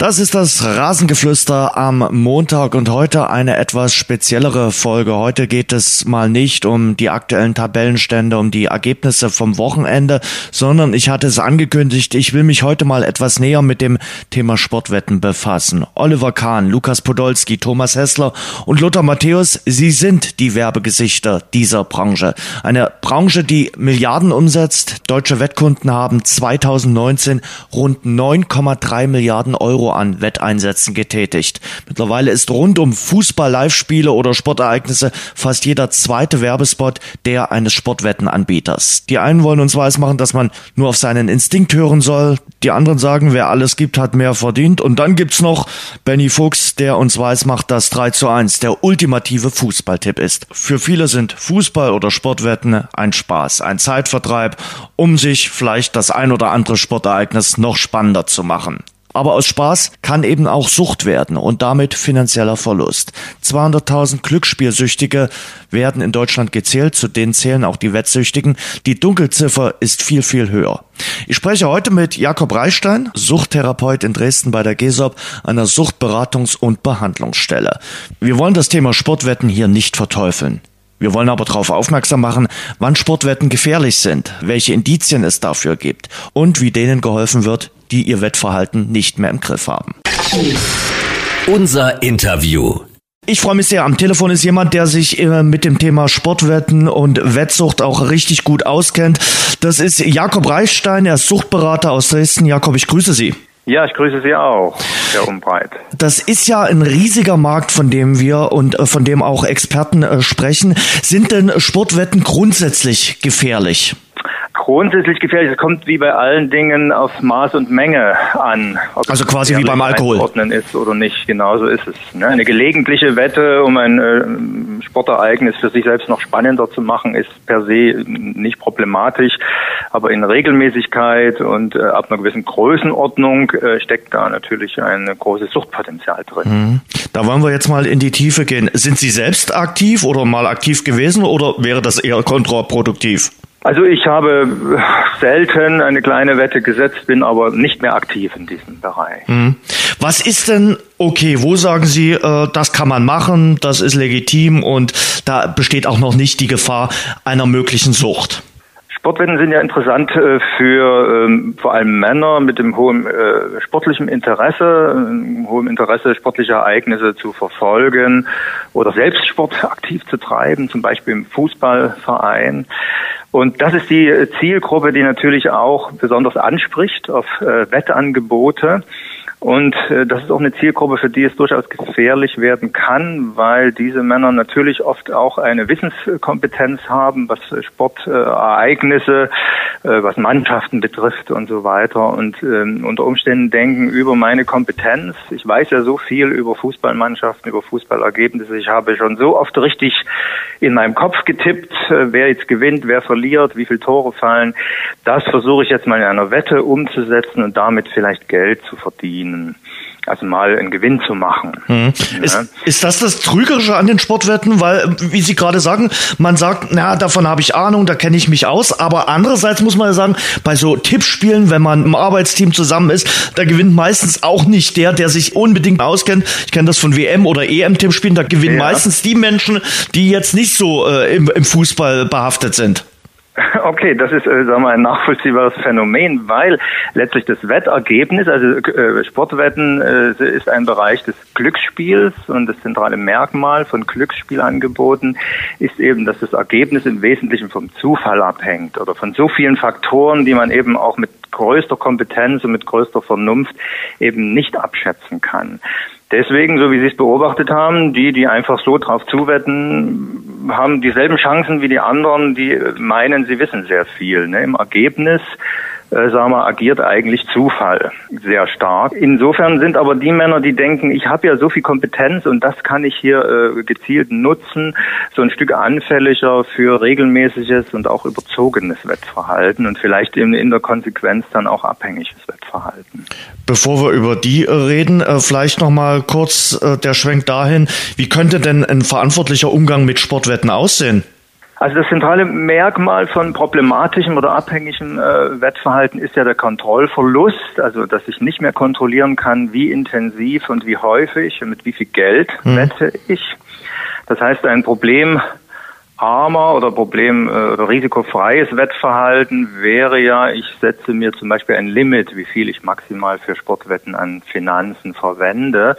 Das ist das Rasengeflüster am Montag und heute eine etwas speziellere Folge. Heute geht es mal nicht um die aktuellen Tabellenstände, um die Ergebnisse vom Wochenende, sondern ich hatte es angekündigt, ich will mich heute mal etwas näher mit dem Thema Sportwetten befassen. Oliver Kahn, Lukas Podolski, Thomas Hessler und Lothar Matthäus, sie sind die Werbegesichter dieser Branche. Eine Branche, die Milliarden umsetzt. Deutsche Wettkunden haben 2019 rund 9,3 Milliarden Euro an Wetteinsätzen getätigt. Mittlerweile ist rund um Fußball-Live-Spiele oder Sportereignisse fast jeder zweite Werbespot der eines Sportwettenanbieters. Die einen wollen uns weismachen, dass man nur auf seinen Instinkt hören soll. Die anderen sagen, wer alles gibt, hat mehr verdient. Und dann gibt's noch Benny Fuchs, der uns weismacht, dass 3 zu 1 der ultimative Fußballtipp ist. Für viele sind Fußball oder Sportwetten ein Spaß, ein Zeitvertreib, um sich vielleicht das ein oder andere Sportereignis noch spannender zu machen. Aber aus Spaß kann eben auch Sucht werden und damit finanzieller Verlust. 200.000 Glücksspielsüchtige werden in Deutschland gezählt, zu denen zählen auch die Wettsüchtigen. Die Dunkelziffer ist viel, viel höher. Ich spreche heute mit Jakob Reichstein, Suchttherapeut in Dresden bei der GESOP, einer Suchtberatungs- und Behandlungsstelle. Wir wollen das Thema Sportwetten hier nicht verteufeln. Wir wollen aber darauf aufmerksam machen, wann Sportwetten gefährlich sind, welche Indizien es dafür gibt und wie denen geholfen wird, die ihr Wettverhalten nicht mehr im Griff haben. Unser Interview. Ich freue mich sehr. Am Telefon ist jemand, der sich äh, mit dem Thema Sportwetten und Wettsucht auch richtig gut auskennt. Das ist Jakob Reichstein, er ist Suchtberater aus Dresden. Jakob, ich grüße Sie. Ja, ich grüße Sie auch, Herr Umbreit. Das ist ja ein riesiger Markt, von dem wir und äh, von dem auch Experten äh, sprechen. Sind denn Sportwetten grundsätzlich gefährlich? Grundsätzlich gefährlich. Es kommt wie bei allen Dingen auf Maß und Menge an. also quasi wie beim Alkohol. ist oder nicht. Genauso ist es. Ne? Eine gelegentliche Wette, um ein äh, Sportereignis für sich selbst noch spannender zu machen, ist per se nicht problematisch. Aber in Regelmäßigkeit und äh, ab einer gewissen Größenordnung äh, steckt da natürlich ein großes Suchtpotenzial drin. Mhm. Da wollen wir jetzt mal in die Tiefe gehen. Sind Sie selbst aktiv oder mal aktiv gewesen oder wäre das eher kontraproduktiv? Also ich habe selten eine kleine Wette gesetzt, bin aber nicht mehr aktiv in diesem Bereich. Mhm. Was ist denn okay? Wo sagen Sie, äh, das kann man machen, das ist legitim und da besteht auch noch nicht die Gefahr einer möglichen Sucht? Sportwetten sind ja interessant äh, für ähm, vor allem Männer mit dem hohen äh, sportlichen Interesse, äh, hohem Interesse, sportliche Ereignisse zu verfolgen oder selbst Sport aktiv zu treiben, zum Beispiel im Fußballverein. Und das ist die Zielgruppe, die natürlich auch besonders anspricht auf äh, Wettangebote. Und äh, das ist auch eine Zielgruppe, für die es durchaus gefährlich werden kann, weil diese Männer natürlich oft auch eine Wissenskompetenz haben, was Sportereignisse, äh, was Mannschaften betrifft und so weiter. Und ähm, unter Umständen denken über meine Kompetenz. Ich weiß ja so viel über Fußballmannschaften, über Fußballergebnisse. Ich habe schon so oft richtig in meinem Kopf getippt, äh, wer jetzt gewinnt, wer verliert, wie viele Tore fallen. Das versuche ich jetzt mal in einer Wette umzusetzen und damit vielleicht Geld zu verdienen Also mal einen Gewinn zu machen. Mhm. Ja. Ist, ist das das Trügerische an den Sportwetten? Weil, wie Sie gerade sagen, man sagt, na, davon habe ich Ahnung, da kenne ich mich aus. Aber andererseits muss man ja sagen, bei so Tippspielen, wenn man im Arbeitsteam zusammen ist, da gewinnt meistens auch nicht der, der sich unbedingt auskennt. Ich kenne das von WM- oder EM-Tippspielen, da gewinnen ja. meistens die Menschen, die jetzt nicht so äh, im, im Fußball behaftet sind. Okay, das ist äh, sagen wir, ein nachvollziehbares Phänomen, weil letztlich das Wettergebnis, also äh, Sportwetten äh, ist ein Bereich des Glücksspiels und das zentrale Merkmal von Glücksspielangeboten ist eben, dass das Ergebnis im Wesentlichen vom Zufall abhängt oder von so vielen Faktoren, die man eben auch mit größter Kompetenz und mit größter Vernunft eben nicht abschätzen kann. Deswegen, so wie Sie es beobachtet haben, die, die einfach so drauf zuwetten, haben dieselben Chancen wie die anderen, die meinen, sie wissen sehr viel. Ne? Im Ergebnis äh, sagen wir, agiert eigentlich Zufall sehr stark. Insofern sind aber die Männer, die denken, ich habe ja so viel Kompetenz und das kann ich hier äh, gezielt nutzen, so ein Stück anfälliger für regelmäßiges und auch überzogenes Wettverhalten und vielleicht in, in der Konsequenz dann auch abhängiges Wettverhalten. Bevor wir über die äh, reden, äh, vielleicht noch mal kurz äh, der Schwenk dahin, wie könnte denn ein verantwortlicher Umgang mit Sportwetten aussehen? Also das zentrale Merkmal von problematischem oder abhängigem äh, Wettverhalten ist ja der Kontrollverlust, also dass ich nicht mehr kontrollieren kann, wie intensiv und wie häufig und mit wie viel Geld mhm. wette ich. Das heißt, ein Problem armer oder problem äh, oder risikofreies Wettverhalten wäre ja, ich setze mir zum Beispiel ein Limit, wie viel ich maximal für Sportwetten an Finanzen verwende.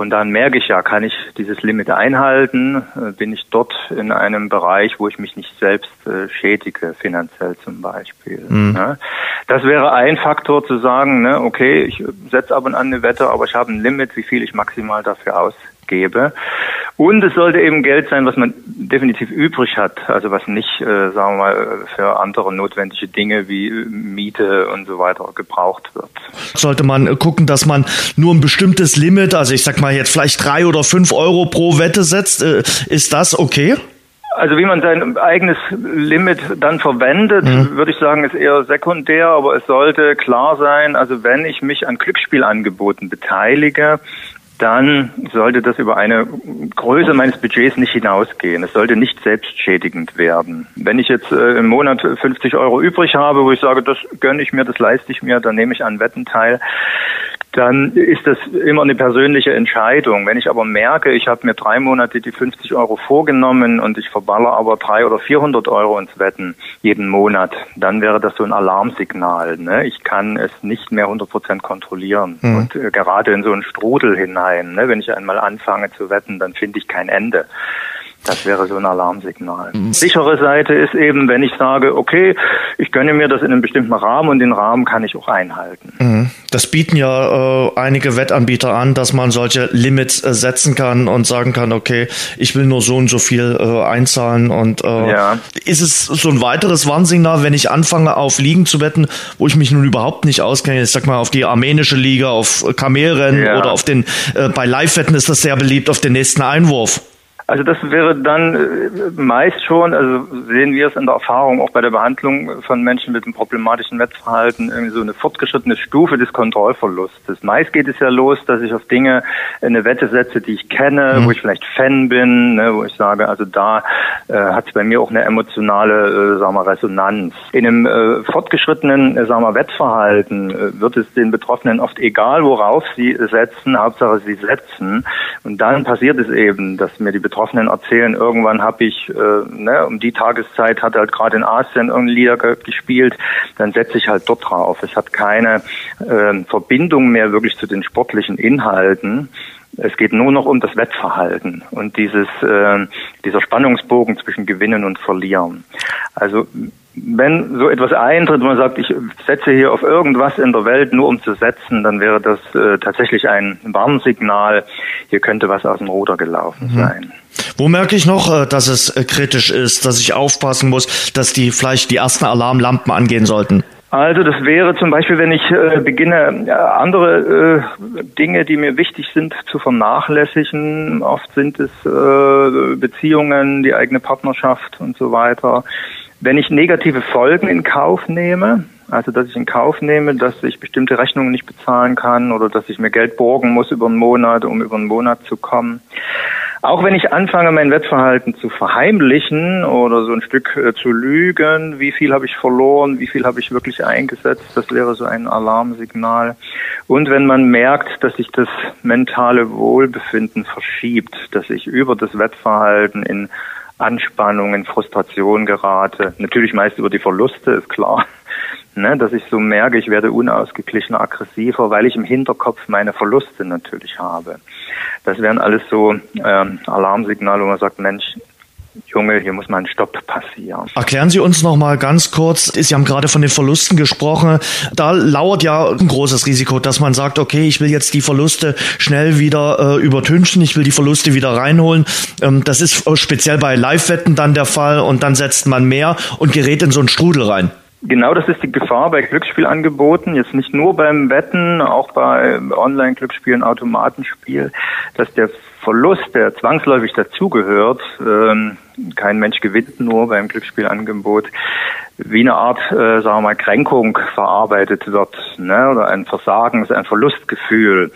Und dann merke ich ja, kann ich dieses Limit einhalten? Äh, bin ich dort in einem Bereich, wo ich mich nicht selbst äh, schädige, finanziell zum Beispiel? Mhm. Ne? Das wäre ein Faktor zu sagen, ne, okay, ich setze ab und an eine Wette, aber ich habe ein Limit, wie viel ich maximal dafür ausgebe. Und es sollte eben Geld sein, was man definitiv übrig hat, also was nicht, äh, sagen wir mal, für andere notwendige Dinge wie äh, Miete und so weiter gebraucht wird. Sollte man äh, gucken, dass man nur ein bestimmtes Limit, also ich sag mal jetzt vielleicht drei oder fünf Euro pro Wette setzt, äh, ist das okay? Also wie man sein eigenes Limit dann verwendet, mhm. würde ich sagen, ist eher sekundär, aber es sollte klar sein, also wenn ich mich an Glücksspielangeboten beteilige, dann sollte das über eine Größe meines Budgets nicht hinausgehen. Es sollte nicht selbstschädigend werden. Wenn ich jetzt äh, im Monat 50 Euro übrig habe, wo ich sage, das gönne ich mir, das leiste ich mir, dann nehme ich an Wetten teil, dann ist das immer eine persönliche Entscheidung. Wenn ich aber merke, ich habe mir drei Monate die 50 Euro vorgenommen und ich verballer aber drei oder 400 Euro ins Wetten jeden Monat, dann wäre das so ein Alarmsignal. Ne? Ich kann es nicht mehr 100 Prozent kontrollieren. Mhm. Und äh, gerade in so einen Strudel hinein, ne? wenn ich einmal anfange zu wetten, dann finde ich kein Ende. Das wäre so ein Alarmsignal. Mhm. Sichere Seite ist eben, wenn ich sage, okay, ich gönne mir das in einem bestimmten Rahmen und den Rahmen kann ich auch einhalten. Mhm. Das bieten ja äh, einige Wettanbieter an, dass man solche Limits äh, setzen kann und sagen kann, okay, ich will nur so und so viel äh, einzahlen und äh, ja. ist es so ein weiteres Warnsignal, wenn ich anfange auf Ligen zu wetten, wo ich mich nun überhaupt nicht auskenne, ich sag mal auf die armenische Liga, auf Kamelrennen ja. oder auf den äh, bei Live-Wetten ist das sehr beliebt auf den nächsten Einwurf. Also das wäre dann äh, meist schon, also sehen wir es in der Erfahrung auch bei der Behandlung von Menschen mit einem problematischen Wettverhalten, irgendwie so eine fortgeschrittene Stufe des Kontrollverlustes. Meist geht es ja los, dass ich auf Dinge eine Wette setze, die ich kenne, mhm. wo ich vielleicht Fan bin, ne, wo ich sage, also da äh, hat es bei mir auch eine emotionale, äh, sagen wir, Resonanz. In einem äh, fortgeschrittenen, äh, sagen wir, Wettverhalten äh, wird es den Betroffenen oft egal, worauf sie setzen, Hauptsache sie setzen. Und dann passiert es eben, dass mir die Betroffenen Betroffenen erzählen, irgendwann habe ich, äh, ne, um die Tageszeit hat halt gerade in Asien irgendein Lieder ge gespielt, dann setze ich halt dort drauf. Es hat keine äh, Verbindung mehr wirklich zu den sportlichen Inhalten. Es geht nur noch um das Wettverhalten und dieses, äh, dieser Spannungsbogen zwischen Gewinnen und Verlieren. Also wenn so etwas eintritt, man sagt, ich setze hier auf irgendwas in der Welt nur um zu setzen, dann wäre das äh, tatsächlich ein Warnsignal, hier könnte was aus dem Ruder gelaufen mhm. sein. Wo merke ich noch, äh, dass es äh, kritisch ist, dass ich aufpassen muss, dass die vielleicht die ersten Alarmlampen angehen sollten? Also das wäre zum Beispiel, wenn ich äh, beginne, äh, andere äh, Dinge, die mir wichtig sind, zu vernachlässigen. Oft sind es äh, Beziehungen, die eigene Partnerschaft und so weiter. Wenn ich negative Folgen in Kauf nehme, also dass ich in Kauf nehme, dass ich bestimmte Rechnungen nicht bezahlen kann oder dass ich mir Geld borgen muss über einen Monat, um über einen Monat zu kommen. Auch wenn ich anfange, mein Wettverhalten zu verheimlichen oder so ein Stück äh, zu lügen, wie viel habe ich verloren, wie viel habe ich wirklich eingesetzt, das wäre so ein Alarmsignal. Und wenn man merkt, dass sich das mentale Wohlbefinden verschiebt, dass ich über das Wettverhalten in Anspannung, in Frustration gerate. Natürlich meist über die Verluste, ist klar. Ne, dass ich so merke, ich werde unausgeglichener, aggressiver, weil ich im Hinterkopf meine Verluste natürlich habe. Das wären alles so ähm, Alarmsignale, wo man sagt, Mensch, Junge, hier muss mal ein Stopp passieren. Erklären Sie uns noch mal ganz kurz, Sie haben gerade von den Verlusten gesprochen. Da lauert ja ein großes Risiko, dass man sagt, okay, ich will jetzt die Verluste schnell wieder äh, übertünchen, ich will die Verluste wieder reinholen. Ähm, das ist speziell bei Live-Wetten dann der Fall und dann setzt man mehr und gerät in so einen Strudel rein. Genau das ist die Gefahr bei Glücksspielangeboten, jetzt nicht nur beim Wetten, auch bei Online-Glücksspielen, Automatenspiel, dass der Verlust, der zwangsläufig dazugehört, ähm, kein Mensch gewinnt nur beim Glücksspielangebot, wie eine Art, äh, sagen wir mal, Kränkung verarbeitet wird, ne? oder ein Versagen, ein Verlustgefühl.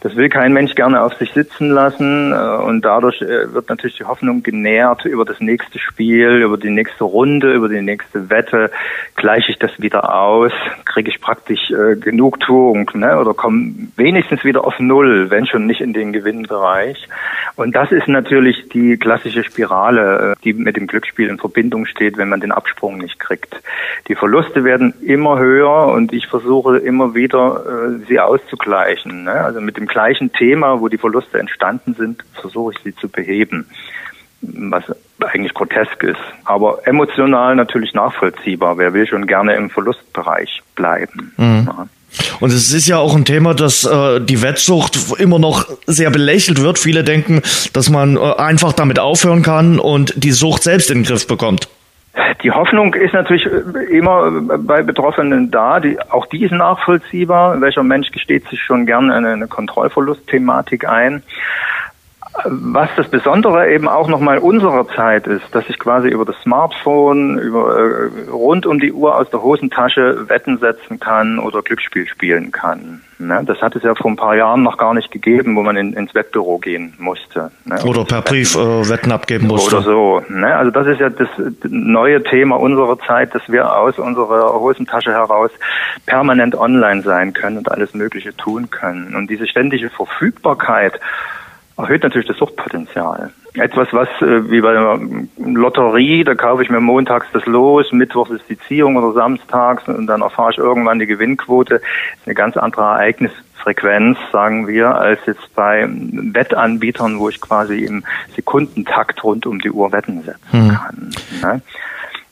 Das will kein Mensch gerne auf sich sitzen lassen äh, und dadurch äh, wird natürlich die Hoffnung genährt über das nächste Spiel, über die nächste Runde, über die nächste Wette, gleiche ich das wieder aus, kriege ich praktisch äh, Genugtuung ne? oder komme wenigstens wieder auf Null, wenn schon nicht in den Gewinnbereich. Und das ist natürlich die klassische Spirale, die mit dem Glücksspiel in Verbindung steht, wenn man den Absprung nicht kriegt. Die Verluste werden immer höher und ich versuche immer wieder, sie auszugleichen. Ne? Also mit dem gleichen Thema, wo die Verluste entstanden sind, versuche ich sie zu beheben. Was eigentlich grotesk ist, aber emotional natürlich nachvollziehbar. Wer will schon gerne im Verlustbereich bleiben? Mhm. Ja. Und es ist ja auch ein Thema, dass äh, die Wettsucht immer noch sehr belächelt wird. Viele denken, dass man äh, einfach damit aufhören kann und die Sucht selbst in den Griff bekommt. Die Hoffnung ist natürlich immer bei Betroffenen da. Die, auch die ist nachvollziehbar. Welcher Mensch gesteht sich schon gern eine, eine Kontrollverlustthematik ein? Was das Besondere eben auch nochmal unserer Zeit ist, dass ich quasi über das Smartphone, über äh, rund um die Uhr aus der Hosentasche Wetten setzen kann oder Glücksspiel spielen kann. Ne? Das hat es ja vor ein paar Jahren noch gar nicht gegeben, wo man in, ins Wettbüro gehen musste. Ne? Oder per Brief äh, Wetten abgeben musste. Oder so. Ne? Also das ist ja das neue Thema unserer Zeit, dass wir aus unserer Hosentasche heraus permanent online sein können und alles Mögliche tun können. Und diese ständige Verfügbarkeit erhöht natürlich das Suchtpotenzial. Etwas, was äh, wie bei der Lotterie, da kaufe ich mir montags das Los, mittwochs ist die Ziehung oder samstags und dann erfahre ich irgendwann die Gewinnquote. Ist eine ganz andere Ereignisfrequenz, sagen wir, als jetzt bei Wettanbietern, wo ich quasi im Sekundentakt rund um die Uhr Wetten setzen hm. kann. Ne?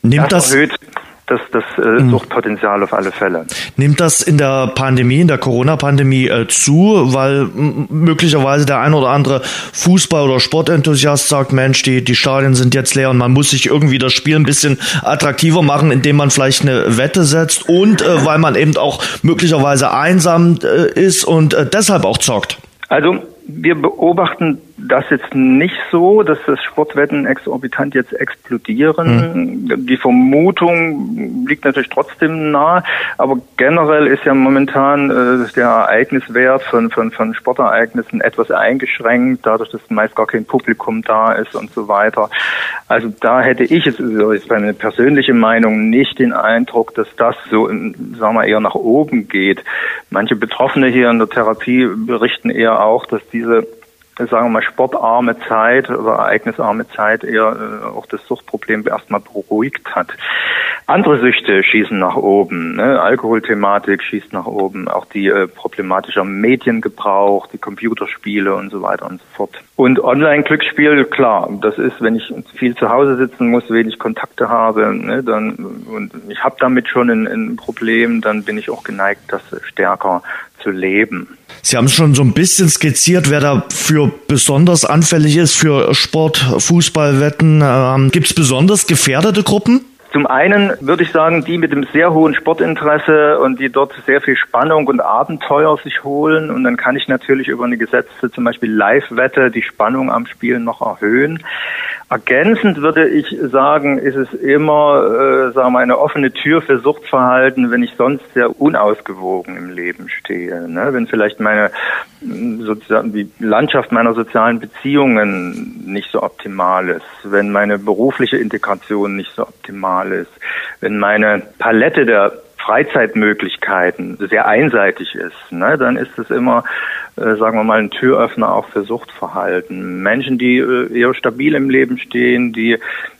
Nimmt das, das erhöht das, das äh, mhm. Suchtpotenzial auf alle Fälle. Nimmt das in der Pandemie, in der Corona-Pandemie äh, zu, weil möglicherweise der ein oder andere Fußball- oder Sportenthusiast sagt, Mensch, die, die Stadien sind jetzt leer und man muss sich irgendwie das Spiel ein bisschen attraktiver machen, indem man vielleicht eine Wette setzt und äh, weil man eben auch möglicherweise einsam äh, ist und äh, deshalb auch zockt? Also wir beobachten das jetzt nicht so, dass das Sportwetten exorbitant jetzt explodieren. Mhm. Die Vermutung liegt natürlich trotzdem nahe, aber generell ist ja momentan äh, der Ereigniswert von, von, von Sportereignissen etwas eingeschränkt, dadurch, dass meist gar kein Publikum da ist und so weiter. Also da hätte ich jetzt, so ist meine persönliche Meinung, nicht den Eindruck, dass das so, sagen wir, eher nach oben geht. Manche Betroffene hier in der Therapie berichten eher auch, dass diese sagen wir mal, sportarme Zeit oder ereignisarme Zeit eher äh, auch das Suchtproblem erstmal beruhigt hat. Andere Süchte schießen nach oben. Ne? Alkoholthematik schießt nach oben. Auch die äh, problematischer Mediengebrauch, die Computerspiele und so weiter und so fort. Und Online-Glücksspiel, klar, das ist, wenn ich viel zu Hause sitzen muss, wenig Kontakte habe, ne, dann und ich habe damit schon ein, ein Problem, dann bin ich auch geneigt, das stärker zu leben. Sie haben schon so ein bisschen skizziert, wer dafür besonders anfällig ist für Sport, Fußballwetten. Ähm, Gibt es besonders gefährdete Gruppen? Zum einen würde ich sagen, die mit dem sehr hohen Sportinteresse und die dort sehr viel Spannung und Abenteuer sich holen. Und dann kann ich natürlich über eine gesetzte, zum Beispiel Live-Wette, die Spannung am Spiel noch erhöhen. Ergänzend würde ich sagen, ist es immer, äh, sagen wir, eine offene Tür für Suchtverhalten, wenn ich sonst sehr unausgewogen im Leben stehe. Ne? Wenn vielleicht meine sozusagen die Landschaft meiner sozialen Beziehungen nicht so optimal ist, wenn meine berufliche Integration nicht so optimal ist, wenn meine Palette der Freizeitmöglichkeiten sehr einseitig ist, ne, dann ist es immer, sagen wir mal, ein Türöffner auch für Suchtverhalten. Menschen, die äh, eher stabil im Leben stehen, die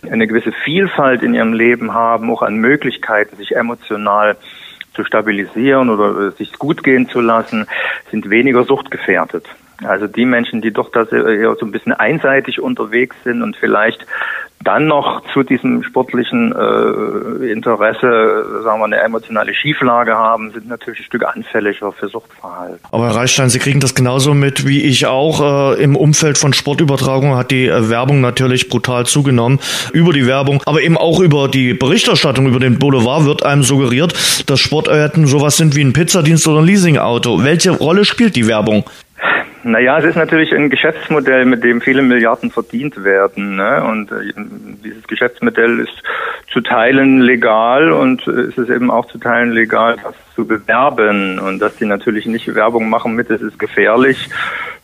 eine gewisse Vielfalt in ihrem Leben haben, auch an Möglichkeiten, sich emotional zu stabilisieren oder äh, sich gut gehen zu lassen, sind weniger suchtgefährdet. Also die Menschen, die doch da so ein bisschen einseitig unterwegs sind und vielleicht dann noch zu diesem sportlichen äh, Interesse, sagen wir, eine emotionale Schieflage haben, sind natürlich ein Stück anfälliger für Suchtverhalten. Aber Herr Reichstein, Sie kriegen das genauso mit wie ich auch. Äh, Im Umfeld von Sportübertragung hat die äh, Werbung natürlich brutal zugenommen. Über die Werbung, aber eben auch über die Berichterstattung, über den Boulevard wird einem suggeriert, dass Sportwetten sowas sind wie ein Pizzadienst oder ein Leasingauto. Welche Rolle spielt die Werbung? Naja, es ist natürlich ein Geschäftsmodell, mit dem viele Milliarden verdient werden. Ne? Und äh, dieses Geschäftsmodell ist zu Teilen legal und äh, es ist eben auch zu Teilen legal, das zu bewerben. Und dass die natürlich nicht Werbung machen mit, es ist gefährlich,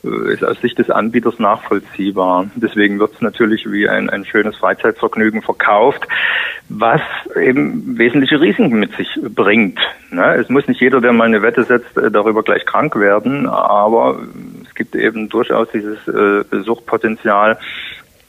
äh, ist aus Sicht des Anbieters nachvollziehbar. Deswegen wird es natürlich wie ein, ein schönes Freizeitvergnügen verkauft, was eben wesentliche Risiken mit sich bringt. Ne? Es muss nicht jeder, der mal eine Wette setzt, äh, darüber gleich krank werden, aber es gibt eben durchaus dieses äh, Suchtpotenzial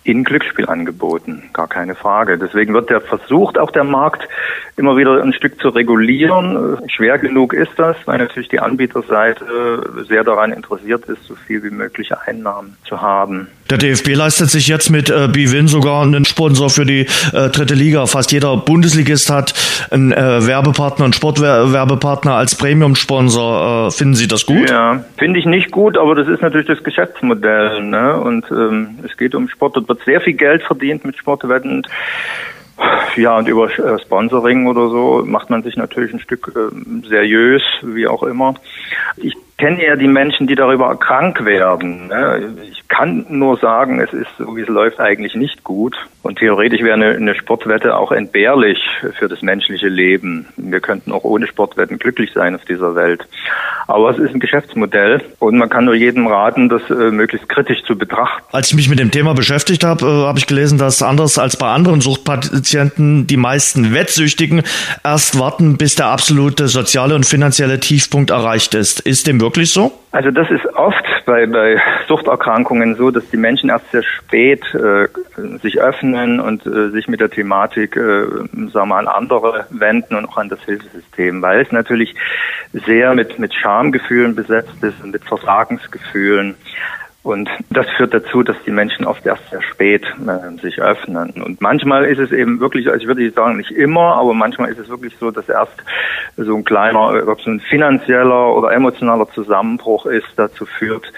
in Glücksspielangeboten, gar keine Frage. Deswegen wird der versucht, auch der Markt immer wieder ein Stück zu regulieren. Schwer genug ist das, weil natürlich die Anbieterseite sehr daran interessiert ist, so viel wie möglich Einnahmen zu haben. Der DFB leistet sich jetzt mit äh, Bwin sogar einen Sponsor für die äh, dritte Liga. Fast jeder Bundesligist hat einen äh, Werbepartner, einen Sportwerbepartner als Premium-Sponsor. Äh, finden Sie das gut? Ja, finde ich nicht gut, aber das ist natürlich das Geschäftsmodell. Ne? Und ähm, es geht um Sport, dort wird sehr viel Geld verdient mit Sportwetten. Ja, und über äh, Sponsoring oder so macht man sich natürlich ein Stück äh, seriös, wie auch immer. Ich kenne ja die Menschen, die darüber krank werden. Ne? Ich kann nur sagen, es ist so, wie es läuft, eigentlich nicht gut. Und theoretisch wäre eine, eine, Sportwette auch entbehrlich für das menschliche Leben. Wir könnten auch ohne Sportwetten glücklich sein auf dieser Welt. Aber es ist ein Geschäftsmodell und man kann nur jedem raten, das äh, möglichst kritisch zu betrachten. Als ich mich mit dem Thema beschäftigt habe, äh, habe ich gelesen, dass anders als bei anderen Suchtpatienten die meisten Wettsüchtigen erst warten, bis der absolute soziale und finanzielle Tiefpunkt erreicht ist. Ist dem wirklich so? Also das ist oft bei, bei Suchterkrankungen so, dass die Menschen erst sehr spät äh, sich öffnen und äh, sich mit der Thematik, äh, sagen wir an andere wenden und auch an das Hilfesystem, weil es natürlich sehr mit, mit Schamgefühlen besetzt ist und mit Versagensgefühlen. Und das führt dazu, dass die Menschen oft erst sehr spät äh, sich öffnen. Und manchmal ist es eben wirklich, also ich würde sagen nicht immer, aber manchmal ist es wirklich so, dass erst so ein kleiner, ob es ein finanzieller oder emotionaler Zusammenbruch ist, dazu führt,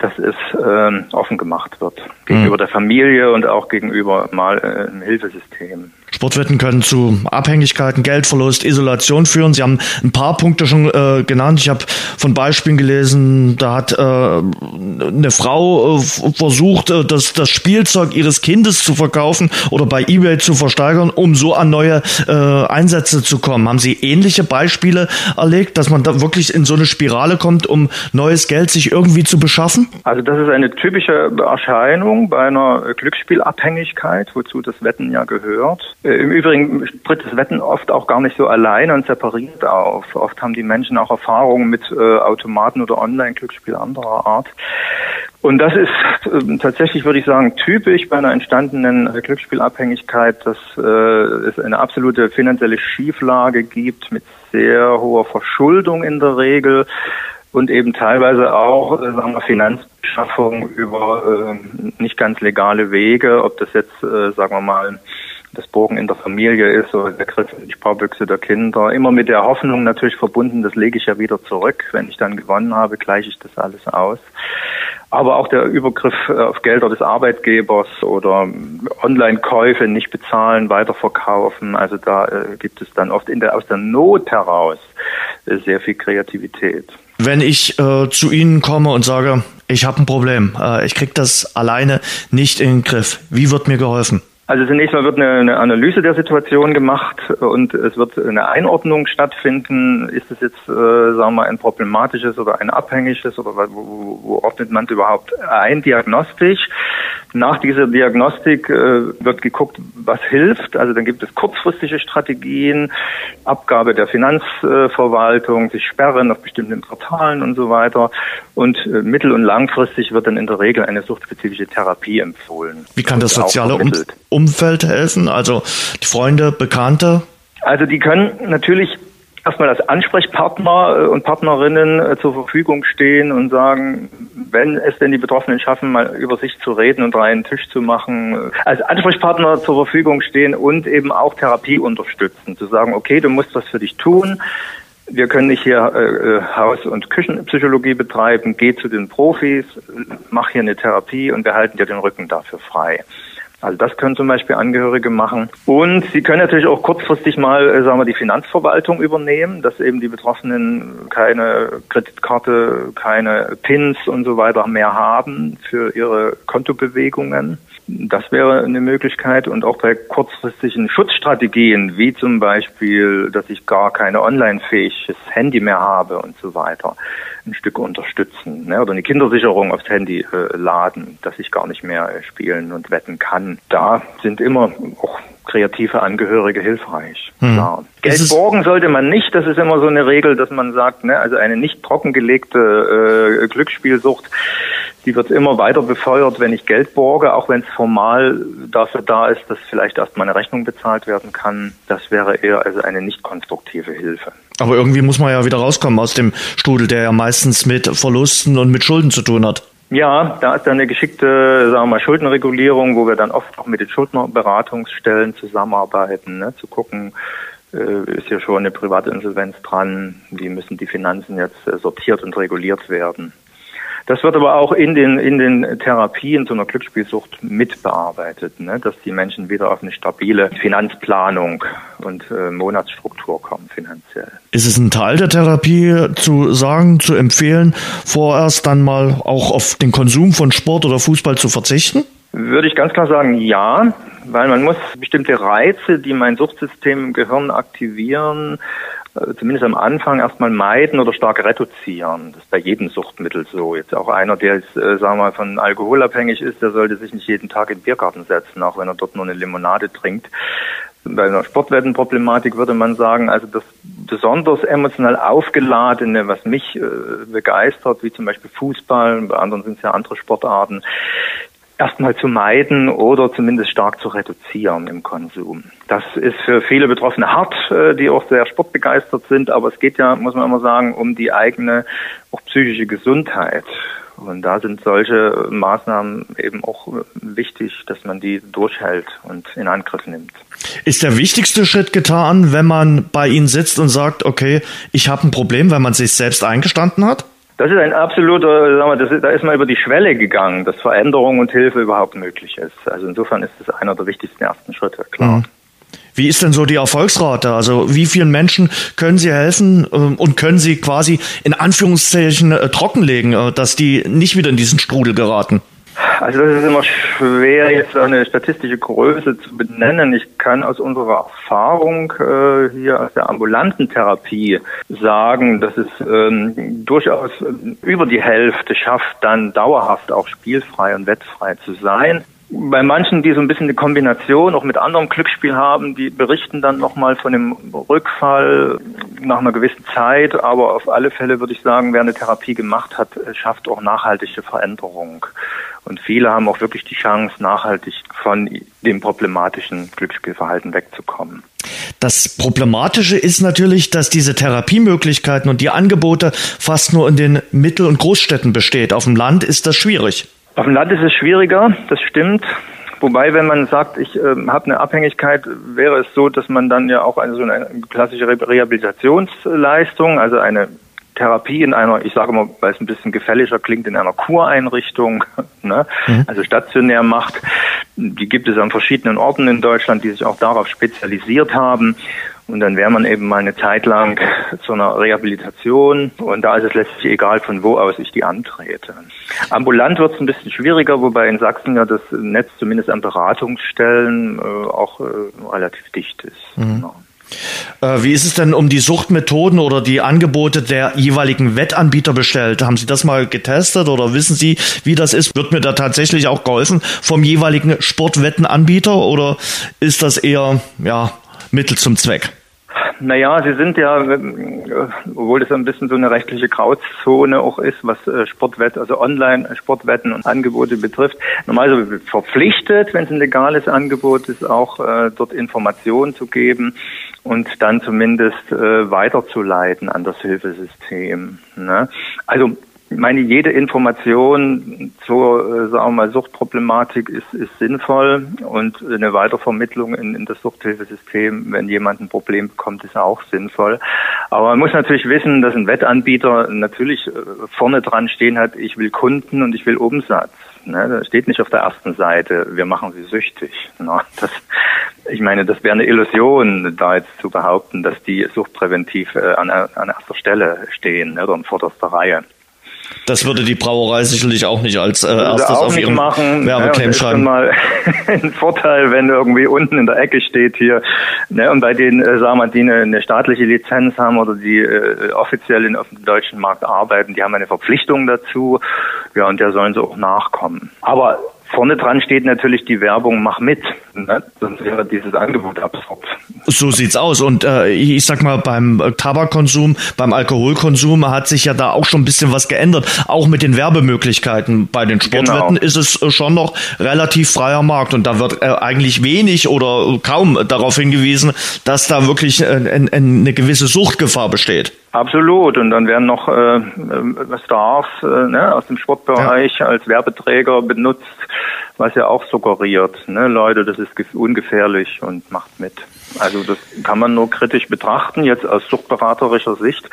dass es äh, offen gemacht wird gegenüber mhm. der Familie und auch gegenüber mal äh, im Hilfesystem. Sportwetten können zu Abhängigkeiten, Geldverlust, Isolation führen. Sie haben ein paar Punkte schon äh, genannt. Ich habe von Beispielen gelesen, da hat äh, eine Frau äh, versucht, äh, das, das Spielzeug ihres Kindes zu verkaufen oder bei eBay zu versteigern, um so an neue äh, Einsätze zu kommen. Haben Sie ähnliche Beispiele erlegt, dass man da wirklich in so eine Spirale kommt, um neues Geld sich irgendwie zu beschaffen? Also das ist eine typische Erscheinung bei einer Glücksspielabhängigkeit, wozu das Wetten ja gehört. Äh, Im Übrigen tritt das Wetten oft auch gar nicht so allein und separiert auf. Oft haben die Menschen auch Erfahrungen mit äh, Automaten oder Online-Glücksspiel anderer Art. Und das ist äh, tatsächlich, würde ich sagen, typisch bei einer entstandenen äh, Glücksspielabhängigkeit, dass es eine absolute finanzielle Schieflage gibt mit sehr hoher Verschuldung in der Regel und eben teilweise auch äh, sagen wir, Finanzbeschaffung über äh, nicht ganz legale Wege, ob das jetzt, äh, sagen wir mal, das Bogen in der Familie ist oder der Griff in die Sparbüchse der Kinder. Immer mit der Hoffnung natürlich verbunden, das lege ich ja wieder zurück. Wenn ich dann gewonnen habe, gleiche ich das alles aus. Aber auch der Übergriff äh, auf Gelder des Arbeitgebers oder Online-Käufe nicht bezahlen, weiterverkaufen. Also da äh, gibt es dann oft in der, aus der Not heraus äh, sehr viel Kreativität. Wenn ich äh, zu Ihnen komme und sage, ich habe ein Problem, äh, ich kriege das alleine nicht in den Griff, wie wird mir geholfen? Also zunächst mal wird eine, eine, Analyse der Situation gemacht und es wird eine Einordnung stattfinden. Ist es jetzt, äh, sagen wir mal, ein problematisches oder ein abhängiges oder wo, wo ordnet man es überhaupt ein? Diagnostisch. Nach dieser Diagnostik äh, wird geguckt, was hilft. Also dann gibt es kurzfristige Strategien, Abgabe der Finanzverwaltung, sich sperren auf bestimmten Portalen und so weiter. Und äh, mittel- und langfristig wird dann in der Regel eine suchtspezifische Therapie empfohlen. Wie kann das soziale um Umfeld helfen? Also die Freunde, Bekannte? Also die können natürlich erstmal als Ansprechpartner äh, und Partnerinnen äh, zur Verfügung stehen und sagen, wenn es denn die Betroffenen schaffen, mal über sich zu reden und reinen Tisch zu machen, äh, als Ansprechpartner zur Verfügung stehen und eben auch Therapie unterstützen, zu sagen, okay, du musst was für dich tun. Wir können nicht hier äh, Haus- und Küchenpsychologie betreiben. Geh zu den Profis, mach hier eine Therapie und wir halten dir den Rücken dafür frei. Also das können zum Beispiel Angehörige machen. Und sie können natürlich auch kurzfristig mal, äh, sagen wir, die Finanzverwaltung übernehmen, dass eben die Betroffenen keine Kreditkarte, keine Pins und so weiter mehr haben für ihre Kontobewegungen. Das wäre eine Möglichkeit und auch bei kurzfristigen Schutzstrategien, wie zum Beispiel, dass ich gar keine online-fähiges Handy mehr habe und so weiter, ein Stück unterstützen. Ne? Oder eine Kindersicherung aufs Handy äh, laden, dass ich gar nicht mehr äh, spielen und wetten kann. Da sind immer auch kreative Angehörige hilfreich. Hm. Klar. Geld borgen sollte man nicht. Das ist immer so eine Regel, dass man sagt, ne, also eine nicht trockengelegte äh, Glücksspielsucht, die wird immer weiter befeuert, wenn ich Geld borge, auch wenn es formal dafür da ist, dass vielleicht erst mal eine Rechnung bezahlt werden kann. Das wäre eher also eine nicht konstruktive Hilfe. Aber irgendwie muss man ja wieder rauskommen aus dem Strudel, der ja meistens mit Verlusten und mit Schulden zu tun hat. Ja, da ist dann eine geschickte, sagen wir mal, Schuldenregulierung, wo wir dann oft auch mit den Schuldnerberatungsstellen zusammenarbeiten, ne, zu gucken, äh, ist hier schon eine private Insolvenz dran, wie müssen die Finanzen jetzt äh, sortiert und reguliert werden. Das wird aber auch in den, in den Therapien zu einer Glücksspielsucht mitbearbeitet, ne? dass die Menschen wieder auf eine stabile Finanzplanung und äh, Monatsstruktur kommen finanziell. Ist es ein Teil der Therapie zu sagen, zu empfehlen, vorerst dann mal auch auf den Konsum von Sport oder Fußball zu verzichten? Würde ich ganz klar sagen, ja, weil man muss bestimmte Reize, die mein Suchtsystem im Gehirn aktivieren, zumindest am Anfang erstmal meiden oder stark reduzieren. Das ist bei jedem Suchtmittel so. Jetzt auch einer, der jetzt, äh, sagen wir mal, von Alkohol abhängig ist, der sollte sich nicht jeden Tag in den Biergarten setzen, auch wenn er dort nur eine Limonade trinkt. Bei einer Sportwettenproblematik würde man sagen, also das besonders emotional aufgeladene, was mich äh, begeistert, wie zum Beispiel Fußball, bei anderen sind es ja andere Sportarten, erstmal zu meiden oder zumindest stark zu reduzieren im Konsum. Das ist für viele Betroffene hart, äh, die auch sehr sportbegeistert sind, aber es geht ja, muss man immer sagen, um die eigene auch psychische Gesundheit. Und da sind solche Maßnahmen eben auch wichtig, dass man die durchhält und in Angriff nimmt. Ist der wichtigste Schritt getan, wenn man bei Ihnen sitzt und sagt, okay, ich habe ein Problem, wenn man sich selbst eingestanden hat? Das ist ein absoluter, sagen wir, das ist, da ist man über die Schwelle gegangen, dass Veränderung und Hilfe überhaupt möglich ist. Also insofern ist es einer der wichtigsten ersten Schritte, klar. Mhm. Wie ist denn so die Erfolgsrate? Also wie vielen Menschen können Sie helfen ähm, und können Sie quasi in Anführungszeichen äh, trockenlegen, äh, dass die nicht wieder in diesen Strudel geraten? Also das ist immer schwer, jetzt eine statistische Größe zu benennen. Ich kann aus unserer Erfahrung äh, hier aus der ambulanten Therapie sagen, dass es ähm, durchaus über die Hälfte schafft, dann dauerhaft auch spielfrei und wettfrei zu sein. Bei manchen, die so ein bisschen eine Kombination auch mit anderem Glücksspiel haben, die berichten dann nochmal von dem Rückfall nach einer gewissen Zeit. Aber auf alle Fälle würde ich sagen, wer eine Therapie gemacht hat, schafft auch nachhaltige Veränderung. Und viele haben auch wirklich die Chance, nachhaltig von dem problematischen Glücksspielverhalten wegzukommen. Das Problematische ist natürlich, dass diese Therapiemöglichkeiten und die Angebote fast nur in den Mittel- und Großstädten besteht. Auf dem Land ist das schwierig. Auf dem Land ist es schwieriger, das stimmt. Wobei, wenn man sagt, ich äh, habe eine Abhängigkeit, wäre es so, dass man dann ja auch eine so eine klassische Rehabilitationsleistung, also eine Therapie in einer, ich sage mal, weil es ein bisschen gefälliger klingt, in einer Kureinrichtung, ne? Mhm. also stationär macht. Die gibt es an verschiedenen Orten in Deutschland, die sich auch darauf spezialisiert haben. Und dann wäre man eben mal eine Zeit lang zu einer Rehabilitation. Und da ist es letztlich egal, von wo aus ich die antrete. Ambulant wird es ein bisschen schwieriger, wobei in Sachsen ja das Netz zumindest an Beratungsstellen äh, auch äh, relativ dicht ist. Mhm. Genau. Äh, wie ist es denn um die Suchtmethoden oder die Angebote der jeweiligen Wettanbieter bestellt? Haben Sie das mal getestet oder wissen Sie, wie das ist? Wird mir da tatsächlich auch geholfen vom jeweiligen Sportwettenanbieter oder ist das eher ja, Mittel zum Zweck? Naja, sie sind ja, äh, obwohl das ein bisschen so eine rechtliche Grauzone auch ist, was äh, Sportwett, also Online-Sportwetten und Angebote betrifft, normalerweise verpflichtet, wenn es ein legales Angebot ist, auch äh, dort Informationen zu geben. und dann zumindest äh, weiterzuleiten an das Hilfesystem. Ne? Also ich meine, jede Information zur, äh, sagen wir mal, Suchtproblematik ist, ist sinnvoll und eine Weitervermittlung in, in das Suchthilfesystem, wenn jemand ein Problem bekommt, ist auch sinnvoll. Aber man muss natürlich wissen, dass ein Wettanbieter natürlich äh, vorne dran stehen hat, ich will Kunden und ich will Umsatz. Ne? Das steht nicht auf der ersten Seite, wir machen sie süchtig. Ne? Das, ich meine, das wäre eine Illusion, da jetzt zu behaupten, dass die suchtpräventiv äh, an, an erster Stelle stehen ne? oder in vorderster Reihe. Das würde die Brauerei sicherlich auch nicht als äh, erstes auf ihrem machen. Werbeclaim ja, schreiben. mal ein Vorteil, wenn irgendwie unten in der Ecke steht hier, ne, und bei denen, äh, sagen wir, die eine, eine staatliche Lizenz haben oder die äh, offiziell in, auf dem deutschen Markt arbeiten, die haben eine Verpflichtung dazu, ja, und der sollen sie auch nachkommen. Aber Vorne dran steht natürlich die Werbung, mach mit. Ne? Sonst wäre dieses Angebot absurd. So sieht's aus. Und äh, ich sag mal, beim Tabakkonsum, beim Alkoholkonsum hat sich ja da auch schon ein bisschen was geändert. Auch mit den Werbemöglichkeiten. Bei den Sportwetten genau. ist es äh, schon noch relativ freier Markt. Und da wird äh, eigentlich wenig oder kaum darauf hingewiesen, dass da wirklich äh, eine gewisse Suchtgefahr besteht. Absolut. Und dann werden noch äh, äh, Stars äh, ne, aus dem Sportbereich ja. als Werbeträger benutzt, was ja auch suggeriert, ne, Leute, das ist ungefährlich und macht mit. Also das kann man nur kritisch betrachten, jetzt aus suchtberaterischer Sicht.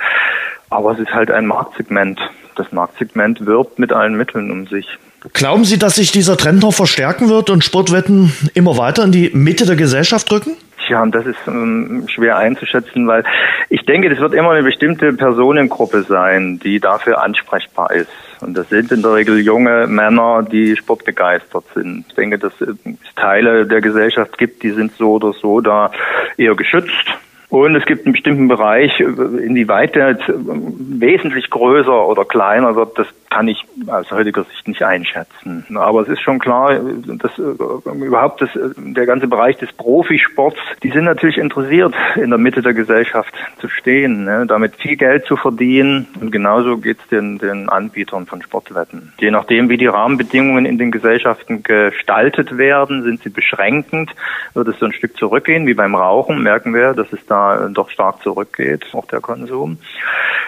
Aber es ist halt ein Marktsegment. Das Marktsegment wirbt mit allen Mitteln um sich. Glauben Sie, dass sich dieser Trend noch verstärken wird und Sportwetten immer weiter in die Mitte der Gesellschaft rücken? Tja, und das ist ähm, schwer einzuschätzen, weil ich denke, das wird immer eine bestimmte Personengruppe sein, die dafür ansprechbar ist. Und das sind in der Regel junge Männer, die sportbegeistert sind. Ich denke, dass es Teile der Gesellschaft gibt, die sind so oder so da eher geschützt und es gibt einen bestimmten Bereich, inwieweit der jetzt wesentlich größer oder kleiner wird, das kann ich aus heutiger Sicht nicht einschätzen. Aber es ist schon klar, dass äh, überhaupt das, der ganze Bereich des Profisports, die sind natürlich interessiert, in der Mitte der Gesellschaft zu stehen, ne? damit viel Geld zu verdienen. Und genauso geht es den, den Anbietern von Sportwetten. Je nachdem, wie die Rahmenbedingungen in den Gesellschaften gestaltet werden, sind sie beschränkend, wird es so ein Stück zurückgehen, wie beim Rauchen, merken wir, dass es da doch stark zurückgeht, auch der Konsum.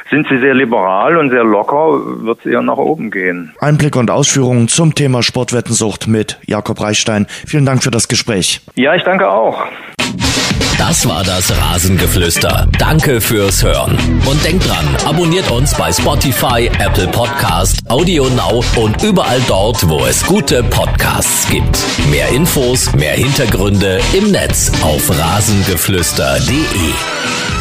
Sind sie sehr liberal und sehr locker, wird es eher nach oben gehen. Einblick und Ausführungen zum Thema Sportwettensucht mit Jakob Reichstein. Vielen Dank für das Gespräch. Ja, ich danke auch. Das war das Rasengeflüster. Danke fürs Hören. Und denkt dran, abonniert uns bei Spotify, Apple Podcast, Audio Now und überall dort, wo es gute Podcasts gibt. Mehr Infos, mehr Hintergründe im Netz auf rasengeflüster.de. aí.